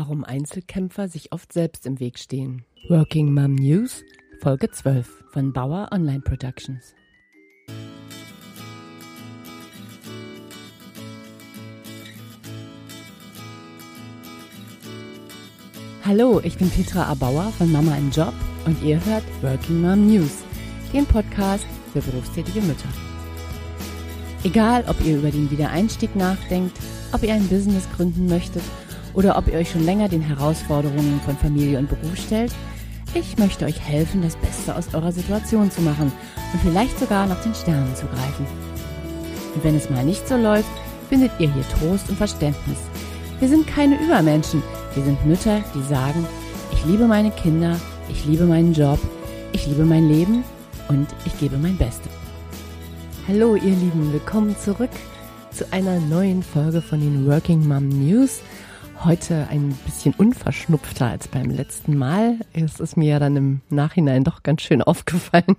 Warum Einzelkämpfer sich oft selbst im Weg stehen. Working Mom News, Folge 12 von Bauer Online Productions. Hallo, ich bin Petra Abauer von Mama im Job und ihr hört Working Mom News, den Podcast für berufstätige Mütter. Egal, ob ihr über den Wiedereinstieg nachdenkt, ob ihr ein Business gründen möchtet oder ob ihr euch schon länger den Herausforderungen von Familie und Beruf stellt, ich möchte euch helfen, das Beste aus eurer Situation zu machen und vielleicht sogar nach den Sternen zu greifen. Und wenn es mal nicht so läuft, findet ihr hier Trost und Verständnis. Wir sind keine Übermenschen, wir sind Mütter, die sagen, ich liebe meine Kinder, ich liebe meinen Job, ich liebe mein Leben und ich gebe mein Bestes. Hallo ihr Lieben, willkommen zurück zu einer neuen Folge von den Working Mom News. Heute ein bisschen unverschnupfter als beim letzten Mal. Es ist mir ja dann im Nachhinein doch ganz schön aufgefallen,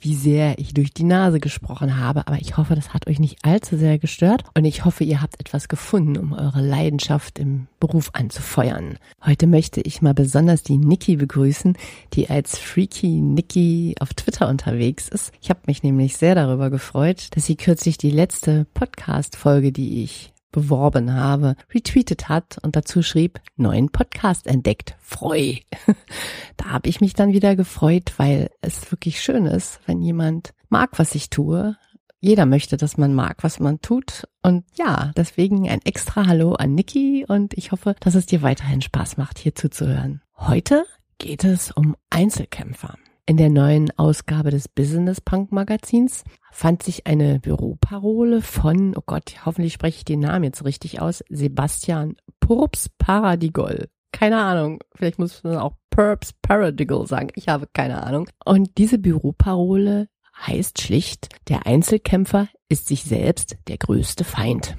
wie sehr ich durch die Nase gesprochen habe. Aber ich hoffe, das hat euch nicht allzu sehr gestört. Und ich hoffe, ihr habt etwas gefunden, um eure Leidenschaft im Beruf anzufeuern. Heute möchte ich mal besonders die Niki begrüßen, die als Freaky Niki auf Twitter unterwegs ist. Ich habe mich nämlich sehr darüber gefreut, dass sie kürzlich die letzte Podcast-Folge, die ich beworben habe, retweetet hat und dazu schrieb, neuen Podcast entdeckt. Freu. da habe ich mich dann wieder gefreut, weil es wirklich schön ist, wenn jemand mag, was ich tue. Jeder möchte, dass man mag, was man tut. Und ja, deswegen ein extra Hallo an Niki und ich hoffe, dass es dir weiterhin Spaß macht, hier zuzuhören. Heute geht es um Einzelkämpfer. In der neuen Ausgabe des Business Punk Magazins fand sich eine Büroparole von, oh Gott, hoffentlich spreche ich den Namen jetzt richtig aus, Sebastian Purps Paradigol. Keine Ahnung, vielleicht muss man auch Purps Paradigol sagen, ich habe keine Ahnung. Und diese Büroparole heißt schlicht, der Einzelkämpfer ist sich selbst der größte Feind.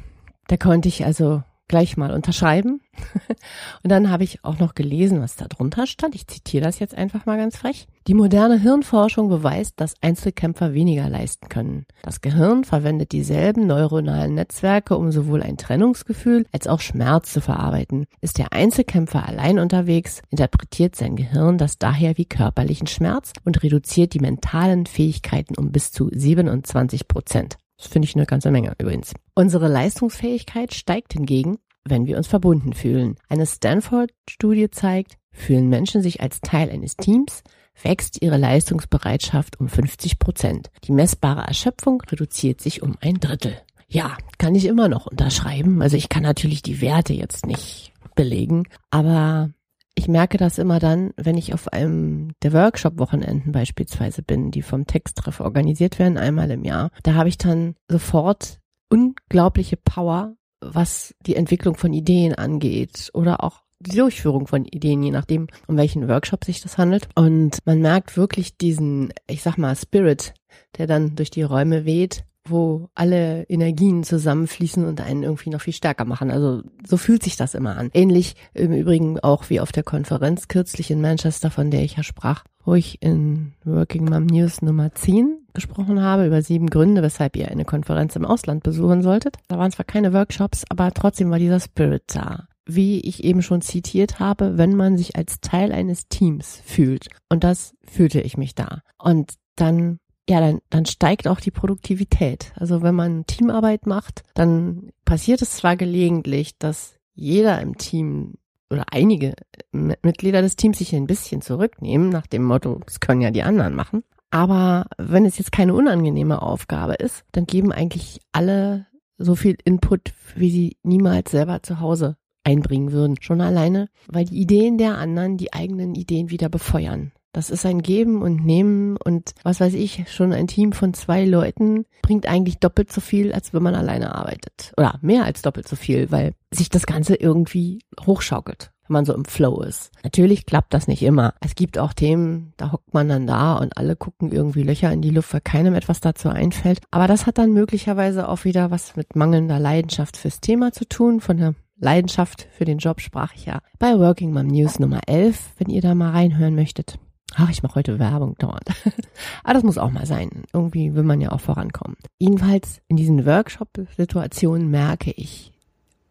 Da konnte ich also gleich mal unterschreiben. Und dann habe ich auch noch gelesen, was da drunter stand. Ich zitiere das jetzt einfach mal ganz frech. Die moderne Hirnforschung beweist, dass Einzelkämpfer weniger leisten können. Das Gehirn verwendet dieselben neuronalen Netzwerke, um sowohl ein Trennungsgefühl als auch Schmerz zu verarbeiten. Ist der Einzelkämpfer allein unterwegs, interpretiert sein Gehirn das daher wie körperlichen Schmerz und reduziert die mentalen Fähigkeiten um bis zu 27 Prozent. Das finde ich eine ganze Menge übrigens. Unsere Leistungsfähigkeit steigt hingegen, wenn wir uns verbunden fühlen. Eine Stanford-Studie zeigt, fühlen Menschen sich als Teil eines Teams, wächst ihre Leistungsbereitschaft um 50 Prozent. Die messbare Erschöpfung reduziert sich um ein Drittel. Ja, kann ich immer noch unterschreiben. Also ich kann natürlich die Werte jetzt nicht belegen, aber ich merke das immer dann, wenn ich auf einem der Workshop-Wochenenden beispielsweise bin, die vom Texttreff organisiert werden, einmal im Jahr. Da habe ich dann sofort unglaubliche Power, was die Entwicklung von Ideen angeht oder auch die Durchführung von Ideen, je nachdem, um welchen Workshop sich das handelt. Und man merkt wirklich diesen, ich sag mal, Spirit, der dann durch die Räume weht wo alle Energien zusammenfließen und einen irgendwie noch viel stärker machen. Also so fühlt sich das immer an. Ähnlich im Übrigen auch wie auf der Konferenz kürzlich in Manchester, von der ich ja sprach, wo ich in Working Mom News Nummer 10 gesprochen habe über sieben Gründe, weshalb ihr eine Konferenz im Ausland besuchen solltet. Da waren zwar keine Workshops, aber trotzdem war dieser Spirit da. Wie ich eben schon zitiert habe, wenn man sich als Teil eines Teams fühlt. Und das fühlte ich mich da. Und dann ja, dann, dann steigt auch die Produktivität. Also wenn man Teamarbeit macht, dann passiert es zwar gelegentlich, dass jeder im Team oder einige Mitglieder des Teams sich ein bisschen zurücknehmen, nach dem Motto, das können ja die anderen machen. Aber wenn es jetzt keine unangenehme Aufgabe ist, dann geben eigentlich alle so viel Input, wie sie niemals selber zu Hause einbringen würden. Schon alleine, weil die Ideen der anderen die eigenen Ideen wieder befeuern. Das ist ein Geben und Nehmen und was weiß ich, schon ein Team von zwei Leuten bringt eigentlich doppelt so viel, als wenn man alleine arbeitet. Oder mehr als doppelt so viel, weil sich das Ganze irgendwie hochschaukelt wenn man so im Flow ist. Natürlich klappt das nicht immer. Es gibt auch Themen, da hockt man dann da und alle gucken irgendwie Löcher in die Luft, weil keinem etwas dazu einfällt. Aber das hat dann möglicherweise auch wieder was mit mangelnder Leidenschaft fürs Thema zu tun. Von der Leidenschaft für den Job sprach ich ja bei Working Mom News Nummer 11, wenn ihr da mal reinhören möchtet. Ach, ich mache heute Werbung dauernd. Aber das muss auch mal sein. Irgendwie will man ja auch vorankommen. Jedenfalls in diesen Workshop-Situationen merke ich,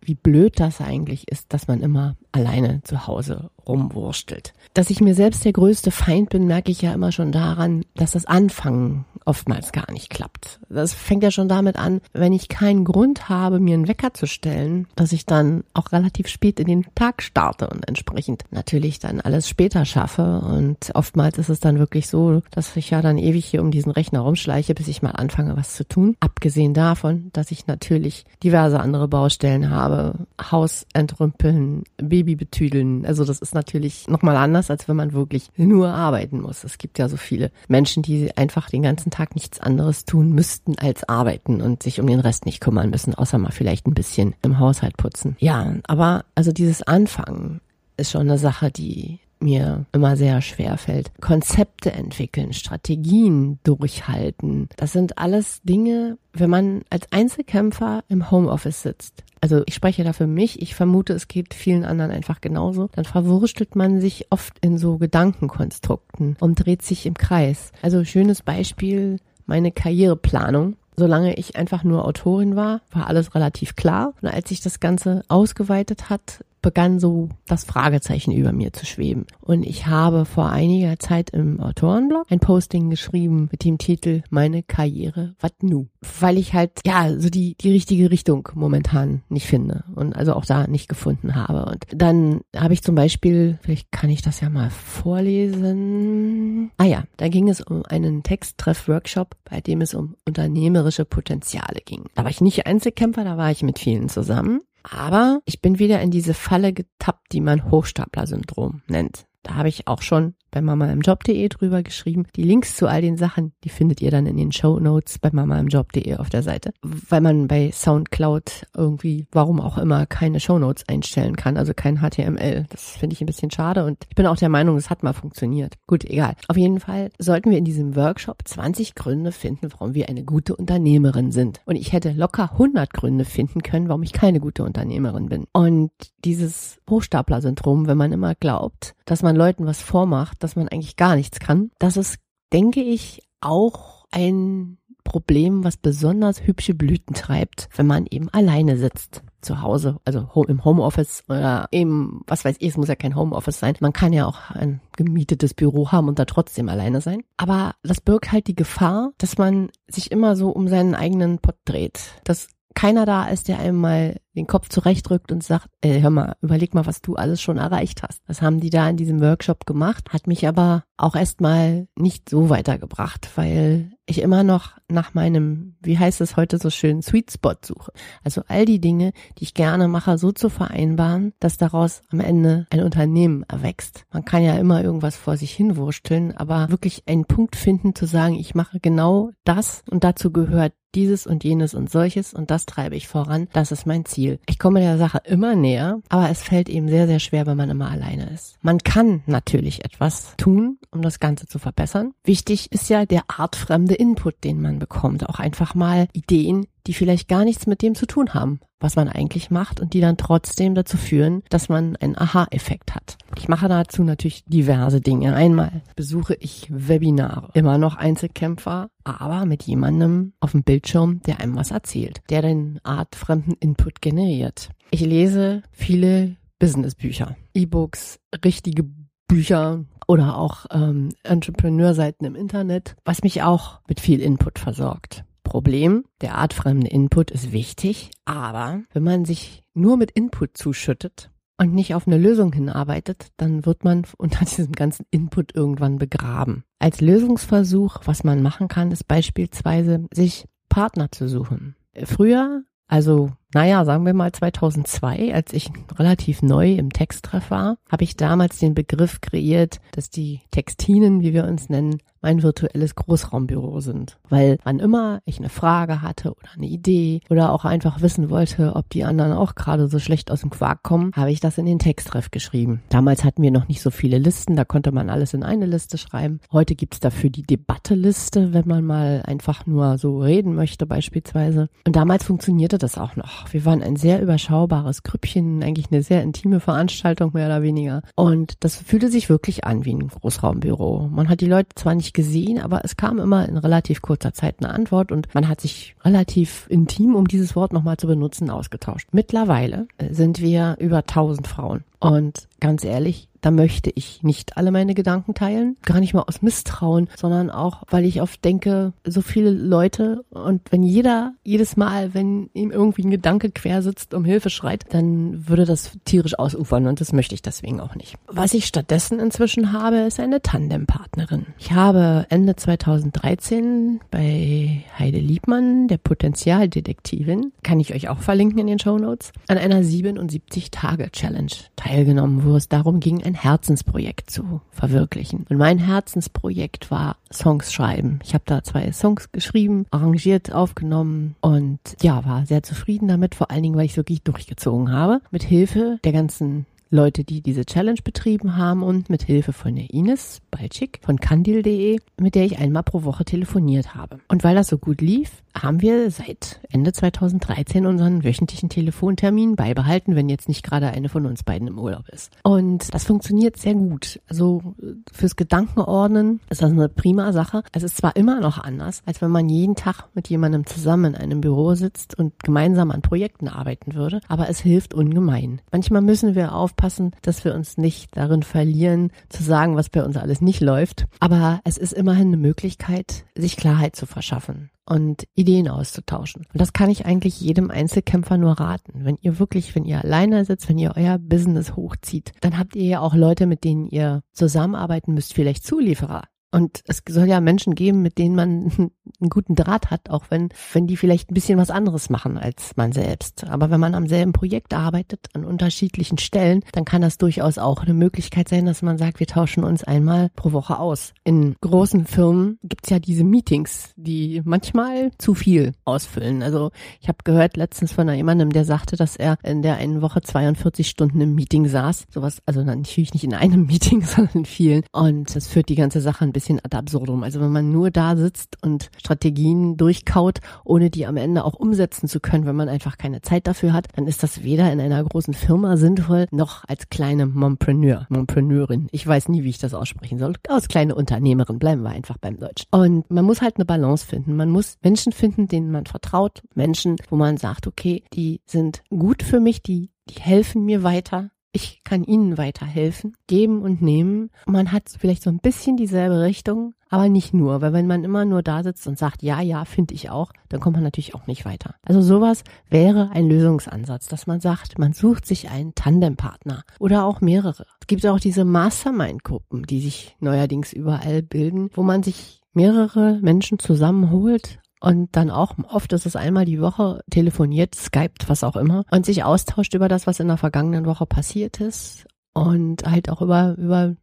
wie blöd das eigentlich ist, dass man immer alleine zu Hause rumwurstelt. Dass ich mir selbst der größte Feind bin, merke ich ja immer schon daran, dass das Anfangen oftmals gar nicht klappt. Das fängt ja schon damit an, wenn ich keinen Grund habe, mir einen Wecker zu stellen, dass ich dann auch relativ spät in den Tag starte und entsprechend natürlich dann alles später schaffe. Und oftmals ist es dann wirklich so, dass ich ja dann ewig hier um diesen Rechner rumschleiche, bis ich mal anfange, was zu tun. Abgesehen davon, dass ich natürlich diverse andere Baustellen habe. Haus entrümpeln, Baby betüdeln. Also das ist natürlich nochmal anders, als wenn man wirklich nur arbeiten muss. Es gibt ja so viele Menschen, die einfach den ganzen Tag nichts anderes tun müssten als arbeiten und sich um den Rest nicht kümmern müssen, außer mal vielleicht ein bisschen im Haushalt putzen. Ja, aber also dieses Anfangen ist schon eine Sache, die mir immer sehr schwer fällt. Konzepte entwickeln, Strategien durchhalten. Das sind alles Dinge, wenn man als Einzelkämpfer im Homeoffice sitzt. Also ich spreche da für mich, ich vermute, es geht vielen anderen einfach genauso. Dann verwurstelt man sich oft in so Gedankenkonstrukten und dreht sich im Kreis. Also schönes Beispiel, meine Karriereplanung. Solange ich einfach nur Autorin war, war alles relativ klar. Und als sich das Ganze ausgeweitet hat, begann so das Fragezeichen über mir zu schweben. Und ich habe vor einiger Zeit im Autorenblog ein Posting geschrieben mit dem Titel Meine Karriere, wat nu? Weil ich halt, ja, so die, die richtige Richtung momentan nicht finde und also auch da nicht gefunden habe. Und dann habe ich zum Beispiel, vielleicht kann ich das ja mal vorlesen. Ah ja, da ging es um einen Texttreff-Workshop, bei dem es um unternehmerische Potenziale ging. Da war ich nicht Einzelkämpfer, da war ich mit vielen zusammen. Aber ich bin wieder in diese Falle getappt, die man Hochstapler-Syndrom nennt. Da habe ich auch schon bei mamaimjob.de drüber geschrieben. Die Links zu all den Sachen, die findet ihr dann in den Show Notes bei mamaimjob.de auf der Seite. Weil man bei Soundcloud irgendwie, warum auch immer, keine Show Notes einstellen kann, also kein HTML. Das finde ich ein bisschen schade und ich bin auch der Meinung, es hat mal funktioniert. Gut, egal. Auf jeden Fall sollten wir in diesem Workshop 20 Gründe finden, warum wir eine gute Unternehmerin sind. Und ich hätte locker 100 Gründe finden können, warum ich keine gute Unternehmerin bin. Und dieses Hochstapler-Syndrom, wenn man immer glaubt, dass man Leuten was vormacht, dass man eigentlich gar nichts kann. Das ist, denke ich, auch ein Problem, was besonders hübsche Blüten treibt, wenn man eben alleine sitzt zu Hause, also im Homeoffice oder eben, was weiß ich, es muss ja kein Homeoffice sein. Man kann ja auch ein gemietetes Büro haben und da trotzdem alleine sein. Aber das birgt halt die Gefahr, dass man sich immer so um seinen eigenen Pott dreht. Dass keiner da ist, der einem mal den Kopf zurechtrückt und sagt, ey, hör mal, überleg mal, was du alles schon erreicht hast. Das haben die da in diesem Workshop gemacht, hat mich aber auch erstmal nicht so weitergebracht, weil ich immer noch nach meinem, wie heißt es heute so schön, Sweet Spot suche. Also all die Dinge, die ich gerne mache, so zu vereinbaren, dass daraus am Ende ein Unternehmen erwächst. Man kann ja immer irgendwas vor sich hinwursteln, aber wirklich einen Punkt finden zu sagen, ich mache genau das und dazu gehört dieses und jenes und solches und das treibe ich voran. Das ist mein Ziel. Ziel. Ich komme der Sache immer näher, aber es fällt eben sehr, sehr schwer, wenn man immer alleine ist. Man kann natürlich etwas tun, um das Ganze zu verbessern. Wichtig ist ja der artfremde Input, den man bekommt. Auch einfach mal Ideen, die vielleicht gar nichts mit dem zu tun haben, was man eigentlich macht und die dann trotzdem dazu führen, dass man einen Aha-Effekt hat. Ich mache dazu natürlich diverse Dinge. Einmal besuche ich Webinare, immer noch Einzelkämpfer, aber mit jemandem auf dem Bildschirm, der einem was erzählt, der den artfremden Input generiert. Ich lese viele Businessbücher, E-Books, richtige Bücher oder auch ähm, Entrepreneur-Seiten im Internet, was mich auch mit viel Input versorgt. Problem, der artfremde Input ist wichtig, aber wenn man sich nur mit Input zuschüttet und nicht auf eine Lösung hinarbeitet, dann wird man unter diesem ganzen Input irgendwann begraben. Als Lösungsversuch, was man machen kann, ist beispielsweise sich Partner zu suchen. Früher, also naja, sagen wir mal 2002, als ich relativ neu im Texttreff war, habe ich damals den Begriff kreiert, dass die Textinen, wie wir uns nennen, mein virtuelles Großraumbüro sind. Weil wann immer ich eine Frage hatte oder eine Idee oder auch einfach wissen wollte, ob die anderen auch gerade so schlecht aus dem Quark kommen, habe ich das in den Texttreff geschrieben. Damals hatten wir noch nicht so viele Listen, da konnte man alles in eine Liste schreiben. Heute gibt's dafür die Debatteliste, wenn man mal einfach nur so reden möchte beispielsweise. Und damals funktionierte das auch noch. Wir waren ein sehr überschaubares Grüppchen, eigentlich eine sehr intime Veranstaltung mehr oder weniger. Und das fühlte sich wirklich an wie ein Großraumbüro. Man hat die Leute zwar nicht gesehen, aber es kam immer in relativ kurzer Zeit eine Antwort und man hat sich relativ intim, um dieses Wort nochmal zu benutzen, ausgetauscht. Mittlerweile sind wir über 1000 Frauen. Und ganz ehrlich, da möchte ich nicht alle meine Gedanken teilen. Gar nicht mal aus Misstrauen, sondern auch, weil ich oft denke, so viele Leute und wenn jeder jedes Mal, wenn ihm irgendwie ein Gedanke quer sitzt, um Hilfe schreit, dann würde das tierisch ausufern und das möchte ich deswegen auch nicht. Was ich stattdessen inzwischen habe, ist eine Tandempartnerin. Ich habe Ende 2013 bei Heide Liebmann, der Potenzialdetektivin, kann ich euch auch verlinken in den Show Notes, an einer 77-Tage-Challenge teilgenommen, wo es darum ging, ein Herzensprojekt zu verwirklichen. Und mein Herzensprojekt war Songs schreiben. Ich habe da zwei Songs geschrieben, arrangiert, aufgenommen und ja, war sehr zufrieden damit, vor allen Dingen, weil ich wirklich durchgezogen habe. Mit Hilfe der ganzen Leute, die diese Challenge betrieben haben und mit Hilfe von der Ines Balczyk von kandil.de, mit der ich einmal pro Woche telefoniert habe. Und weil das so gut lief, haben wir seit Ende 2013 unseren wöchentlichen Telefontermin beibehalten, wenn jetzt nicht gerade eine von uns beiden im Urlaub ist. Und das funktioniert sehr gut. Also fürs Gedankenordnen ist das eine prima Sache. Es ist zwar immer noch anders, als wenn man jeden Tag mit jemandem zusammen in einem Büro sitzt und gemeinsam an Projekten arbeiten würde, aber es hilft ungemein. Manchmal müssen wir aufpassen, dass wir uns nicht darin verlieren, zu sagen, was bei uns alles nicht läuft. Aber es ist immerhin eine Möglichkeit, sich Klarheit zu verschaffen und Ideen auszutauschen. Und das kann ich eigentlich jedem Einzelkämpfer nur raten. Wenn ihr wirklich, wenn ihr alleine sitzt, wenn ihr euer Business hochzieht, dann habt ihr ja auch Leute, mit denen ihr zusammenarbeiten müsst, vielleicht Zulieferer. Und es soll ja Menschen geben, mit denen man einen guten Draht hat, auch wenn, wenn die vielleicht ein bisschen was anderes machen als man selbst. Aber wenn man am selben Projekt arbeitet, an unterschiedlichen Stellen, dann kann das durchaus auch eine Möglichkeit sein, dass man sagt, wir tauschen uns einmal pro Woche aus. In großen Firmen gibt's ja diese Meetings, die manchmal zu viel ausfüllen. Also ich habe gehört letztens von jemandem, der sagte, dass er in der einen Woche 42 Stunden im Meeting saß. Sowas, also natürlich nicht in einem Meeting, sondern in vielen. Und das führt die ganze Sache ein bisschen bisschen ad absurdum. Also wenn man nur da sitzt und Strategien durchkaut, ohne die am Ende auch umsetzen zu können, wenn man einfach keine Zeit dafür hat, dann ist das weder in einer großen Firma sinnvoll, noch als kleine Mompreneur, Mompreneurin. Ich weiß nie, wie ich das aussprechen soll. Als kleine Unternehmerin bleiben wir einfach beim Deutsch. Und man muss halt eine Balance finden. Man muss Menschen finden, denen man vertraut. Menschen, wo man sagt, okay, die sind gut für mich, die die helfen mir weiter, ich kann ihnen weiterhelfen, geben und nehmen. Man hat vielleicht so ein bisschen dieselbe Richtung, aber nicht nur, weil wenn man immer nur da sitzt und sagt, ja, ja, finde ich auch, dann kommt man natürlich auch nicht weiter. Also sowas wäre ein Lösungsansatz, dass man sagt, man sucht sich einen Tandempartner oder auch mehrere. Es gibt auch diese Mastermind-Gruppen, die sich neuerdings überall bilden, wo man sich mehrere Menschen zusammenholt und dann auch oft ist es einmal die Woche telefoniert, skypt, was auch immer und sich austauscht über das, was in der vergangenen Woche passiert ist und halt auch über, über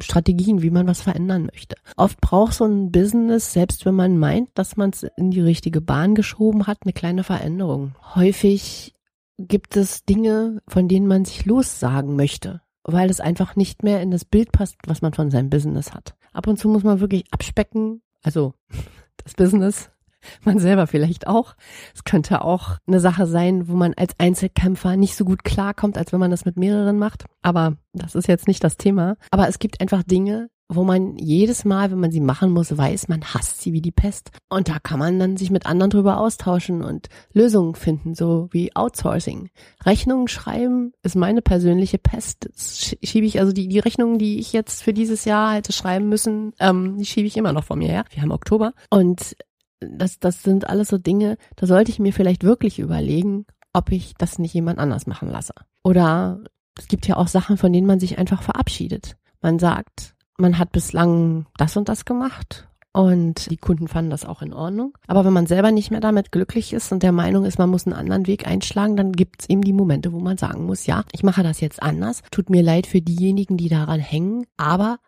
Strategien, wie man was verändern möchte. Oft braucht so ein Business, selbst wenn man meint, dass man es in die richtige Bahn geschoben hat, eine kleine Veränderung. Häufig gibt es Dinge, von denen man sich lossagen möchte, weil es einfach nicht mehr in das Bild passt, was man von seinem Business hat. Ab und zu muss man wirklich abspecken, also das Business man selber vielleicht auch. Es könnte auch eine Sache sein, wo man als Einzelkämpfer nicht so gut klarkommt, als wenn man das mit mehreren macht. Aber das ist jetzt nicht das Thema. Aber es gibt einfach Dinge, wo man jedes Mal, wenn man sie machen muss, weiß, man hasst sie wie die Pest. Und da kann man dann sich mit anderen drüber austauschen und Lösungen finden, so wie Outsourcing. Rechnungen schreiben ist meine persönliche Pest. Das schiebe ich, also die, die Rechnungen, die ich jetzt für dieses Jahr hätte schreiben müssen, ähm, die schiebe ich immer noch vor mir her. Wir haben Oktober. Und das, das sind alles so Dinge, da sollte ich mir vielleicht wirklich überlegen, ob ich das nicht jemand anders machen lasse. Oder es gibt ja auch Sachen, von denen man sich einfach verabschiedet. Man sagt, man hat bislang das und das gemacht und die Kunden fanden das auch in Ordnung. Aber wenn man selber nicht mehr damit glücklich ist und der Meinung ist, man muss einen anderen Weg einschlagen, dann gibt es eben die Momente, wo man sagen muss, ja, ich mache das jetzt anders. Tut mir leid für diejenigen, die daran hängen, aber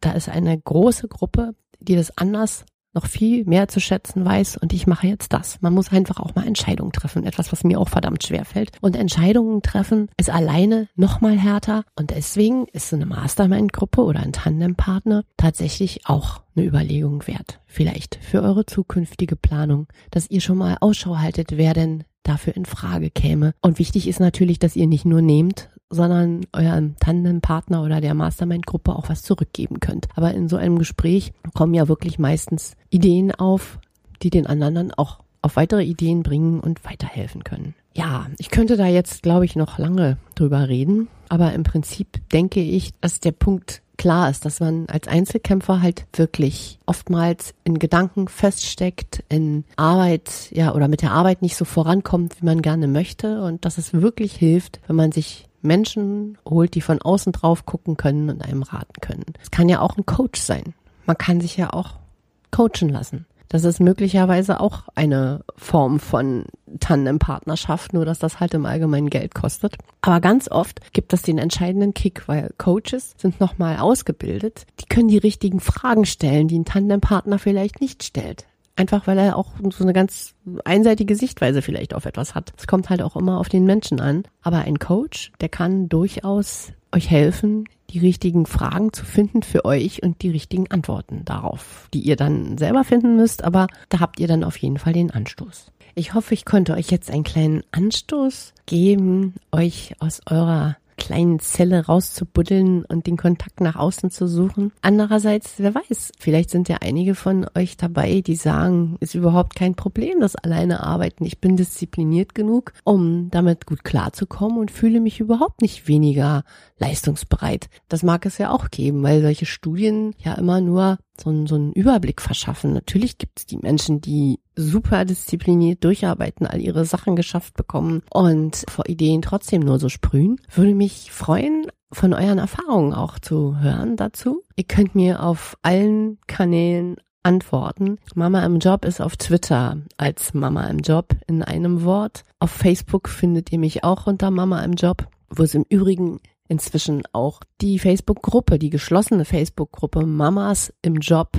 da ist eine große Gruppe, die das anders noch viel mehr zu schätzen weiß und ich mache jetzt das. Man muss einfach auch mal Entscheidungen treffen, etwas, was mir auch verdammt schwer fällt. Und Entscheidungen treffen ist alleine noch mal härter und deswegen ist eine Mastermind-Gruppe oder ein Tandempartner tatsächlich auch eine Überlegung wert. Vielleicht für eure zukünftige Planung, dass ihr schon mal Ausschau haltet, wer denn dafür in Frage käme. Und wichtig ist natürlich, dass ihr nicht nur nehmt, sondern eurem Tandempartner oder der Mastermind-Gruppe auch was zurückgeben könnt. Aber in so einem Gespräch kommen ja wirklich meistens Ideen auf, die den anderen dann auch auf weitere Ideen bringen und weiterhelfen können. Ja, ich könnte da jetzt, glaube ich, noch lange drüber reden, aber im Prinzip denke ich, dass der Punkt klar ist, dass man als Einzelkämpfer halt wirklich oftmals in Gedanken feststeckt, in Arbeit, ja, oder mit der Arbeit nicht so vorankommt, wie man gerne möchte und dass es wirklich hilft, wenn man sich Menschen holt, die von außen drauf gucken können und einem raten können. Es kann ja auch ein Coach sein. Man kann sich ja auch coachen lassen. Das ist möglicherweise auch eine Form von Tandem-Partnerschaft, nur dass das halt im Allgemeinen Geld kostet. Aber ganz oft gibt es den entscheidenden Kick, weil Coaches sind nochmal ausgebildet. Die können die richtigen Fragen stellen, die ein Tandem-Partner vielleicht nicht stellt. Einfach weil er auch so eine ganz einseitige Sichtweise vielleicht auf etwas hat. Es kommt halt auch immer auf den Menschen an. Aber ein Coach, der kann durchaus euch helfen, die richtigen Fragen zu finden für euch und die richtigen Antworten darauf, die ihr dann selber finden müsst, aber da habt ihr dann auf jeden Fall den Anstoß. Ich hoffe, ich konnte euch jetzt einen kleinen Anstoß geben, euch aus eurer kleinen Zelle rauszubuddeln und den Kontakt nach außen zu suchen. Andererseits, wer weiß, vielleicht sind ja einige von euch dabei, die sagen, ist überhaupt kein Problem, das alleine arbeiten. Ich bin diszipliniert genug, um damit gut klarzukommen und fühle mich überhaupt nicht weniger leistungsbereit. Das mag es ja auch geben, weil solche Studien ja immer nur so, einen, so einen Überblick verschaffen. Natürlich gibt es die Menschen, die super diszipliniert durcharbeiten, all ihre Sachen geschafft bekommen und vor Ideen trotzdem nur so sprühen. Würde mich freuen, von euren Erfahrungen auch zu hören dazu. Ihr könnt mir auf allen Kanälen antworten. Mama im Job ist auf Twitter als Mama im Job in einem Wort. Auf Facebook findet ihr mich auch unter Mama im Job, wo es im Übrigen inzwischen auch die Facebook-Gruppe, die geschlossene Facebook-Gruppe Mamas im Job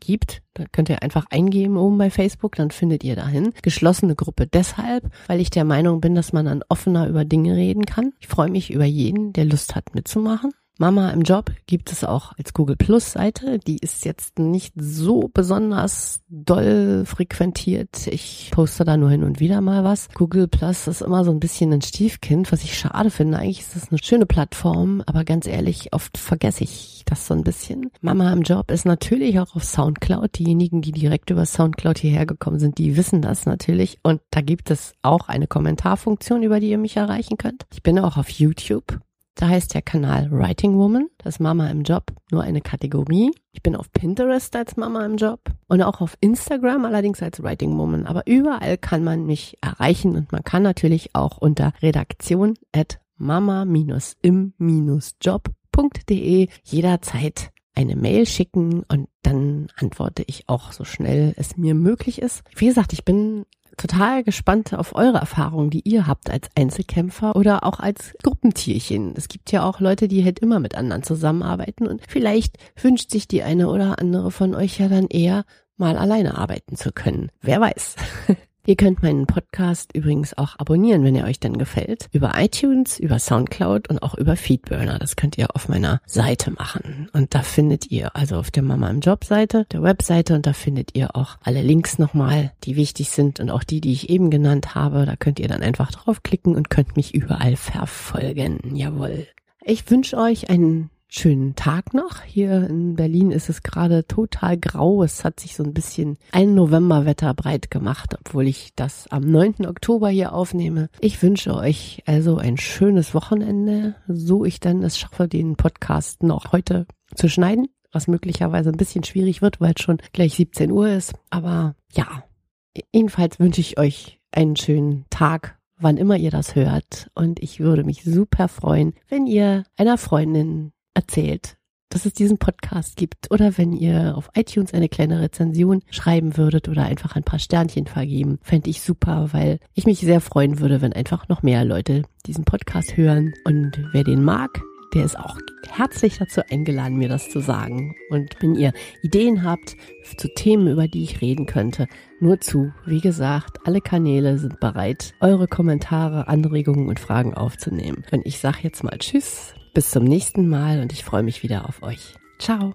gibt. Da könnt ihr einfach eingeben oben bei Facebook, dann findet ihr dahin. Geschlossene Gruppe deshalb, weil ich der Meinung bin, dass man dann offener über Dinge reden kann. Ich freue mich über jeden, der Lust hat mitzumachen. Mama im Job gibt es auch als Google Plus Seite. Die ist jetzt nicht so besonders doll frequentiert. Ich poste da nur hin und wieder mal was. Google Plus ist immer so ein bisschen ein Stiefkind, was ich schade finde. Eigentlich ist das eine schöne Plattform, aber ganz ehrlich, oft vergesse ich das so ein bisschen. Mama im Job ist natürlich auch auf Soundcloud. Diejenigen, die direkt über Soundcloud hierher gekommen sind, die wissen das natürlich. Und da gibt es auch eine Kommentarfunktion, über die ihr mich erreichen könnt. Ich bin auch auf YouTube. Da heißt der Kanal Writing Woman, das Mama im Job, nur eine Kategorie. Ich bin auf Pinterest als Mama im Job und auch auf Instagram allerdings als Writing Woman. Aber überall kann man mich erreichen und man kann natürlich auch unter redaktion at mama-im-job.de jederzeit eine Mail schicken und dann antworte ich auch so schnell es mir möglich ist. Wie gesagt, ich bin total gespannt auf eure Erfahrungen, die ihr habt als Einzelkämpfer oder auch als Gruppentierchen. Es gibt ja auch Leute, die halt immer mit anderen zusammenarbeiten und vielleicht wünscht sich die eine oder andere von euch ja dann eher mal alleine arbeiten zu können. Wer weiß. Ihr könnt meinen Podcast übrigens auch abonnieren, wenn er euch dann gefällt. Über iTunes, über Soundcloud und auch über Feedburner. Das könnt ihr auf meiner Seite machen. Und da findet ihr, also auf der Mama im Job Seite, der Webseite, und da findet ihr auch alle Links nochmal, die wichtig sind und auch die, die ich eben genannt habe. Da könnt ihr dann einfach draufklicken und könnt mich überall verfolgen. Jawohl. Ich wünsche euch einen schönen Tag noch. Hier in Berlin ist es gerade total grau. Es hat sich so ein bisschen ein Novemberwetter breit gemacht, obwohl ich das am 9. Oktober hier aufnehme. Ich wünsche euch also ein schönes Wochenende, so ich dann es schaffe, den Podcast noch heute zu schneiden, was möglicherweise ein bisschen schwierig wird, weil es schon gleich 17 Uhr ist. Aber ja, jedenfalls wünsche ich euch einen schönen Tag wann immer ihr das hört. Und ich würde mich super freuen, wenn ihr einer Freundin erzählt, dass es diesen Podcast gibt oder wenn ihr auf iTunes eine kleine Rezension schreiben würdet oder einfach ein paar Sternchen vergeben, fände ich super, weil ich mich sehr freuen würde, wenn einfach noch mehr Leute diesen Podcast hören und wer den mag, der ist auch herzlich dazu eingeladen, mir das zu sagen. Und wenn ihr Ideen habt zu Themen, über die ich reden könnte, nur zu. Wie gesagt, alle Kanäle sind bereit, eure Kommentare, Anregungen und Fragen aufzunehmen. Und ich sage jetzt mal Tschüss bis zum nächsten Mal und ich freue mich wieder auf euch. Ciao.